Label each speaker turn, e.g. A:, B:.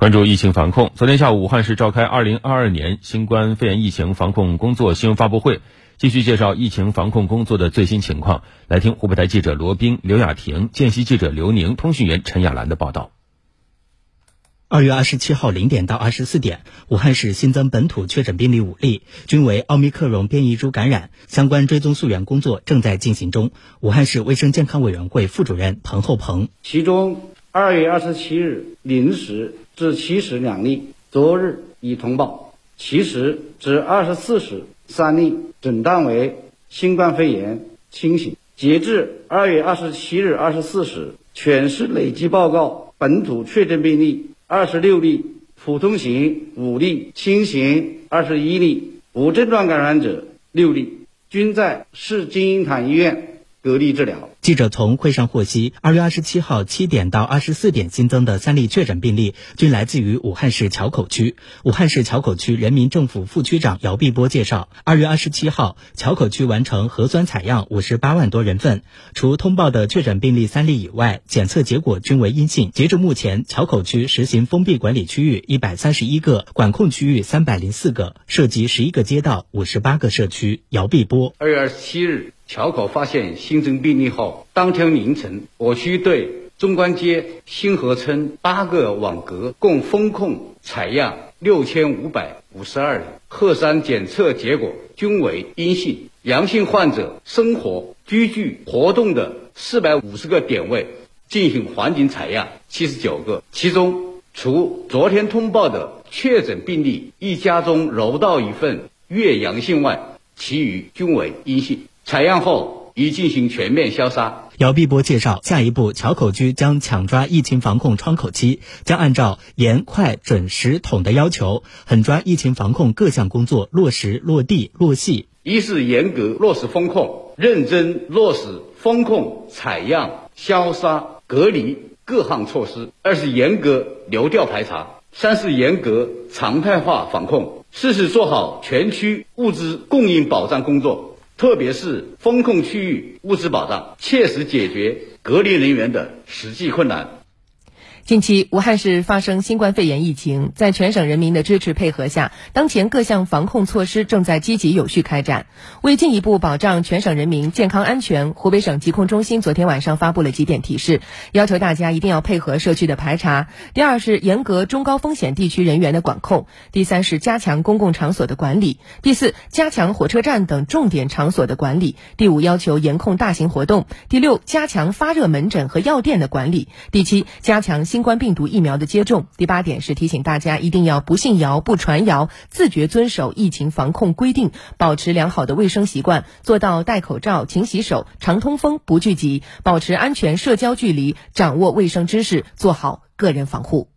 A: 关注疫情防控，昨天下午，武汉市召开二零二二年新冠肺炎疫情防控工作新闻发布会，继续介绍疫情防控工作的最新情况。来听湖北台记者罗斌、刘雅婷、见习记者刘宁、通讯员陈亚兰的报道。
B: 二月二十七号零点到二十四点，武汉市新增本土确诊病例五例，均为奥密克戎变异株感染，相关追踪溯源工作正在进行中。武汉市卫生健康委员会副主任彭厚鹏，
C: 其中二月二十七日零时。至七时两例，昨日已通报；七时至二十四时三例，诊断为新冠肺炎轻型。截至二月二十七日二十四时，全市累计报告本土确诊病例二十六例，普通型五例，轻型二十一例，无症状感染者六例，均在市金银潭医院隔离治疗。
B: 记者从会上获悉，二月二十七号七点到二十四点新增的三例确诊病例，均来自于武汉市硚口区。武汉市硚口区人民政府副区长姚碧波介绍，二月二十七号，硚口区完成核酸采样五十八万多人份，除通报的确诊病例三例以外，检测结果均为阴性。截至目前，硚口区实行封闭管理区域一百三十一个，管控区域三百零四个，涉及十一个街道、五十八个社区。姚碧波，
C: 二月二十七日。桥口发现新增病例后，当天凌晨，我区对中关街新河村八个网格共封控采样六千五百五十二人，核酸检测结果均为阴性。阳性患者生活居住活动的四百五十个点位进行环境采样七十九个，其中除昨天通报的确诊病例一家中揉到一份月阳性外，其余均为阴性。采样后已进行全面消杀。
B: 姚碧波介绍，下一步硚口区将抢抓疫情防控窗口期，将按照严、快、准、实、统的要求，狠抓疫情防控各项工作落实落地落细。
C: 一是严格落实风控，认真落实风控、采样、消杀、隔离各项措施；二是严格流调排查；三是严格常态化防控；四是做好全区物资供应保障工作。特别是风控区域物资保障，切实解决隔离人员的实际困难。
D: 近期，武汉市发生新冠肺炎疫情，在全省人民的支持配合下，当前各项防控措施正在积极有序开展。为进一步保障全省人民健康安全，湖北省疾控中心昨天晚上发布了几点提示，要求大家一定要配合社区的排查。第二是严格中高风险地区人员的管控；第三是加强公共场所的管理；第四，加强火车站等重点场所的管理；第五，要求严控大型活动；第六，加强发热门诊和药店的管理；第七，加强新。新冠病毒疫苗的接种。第八点是提醒大家一定要不信谣、不传谣，自觉遵守疫情防控规定，保持良好的卫生习惯，做到戴口罩、勤洗手、常通风、不聚集，保持安全社交距离，掌握卫生知识，做好个人防护。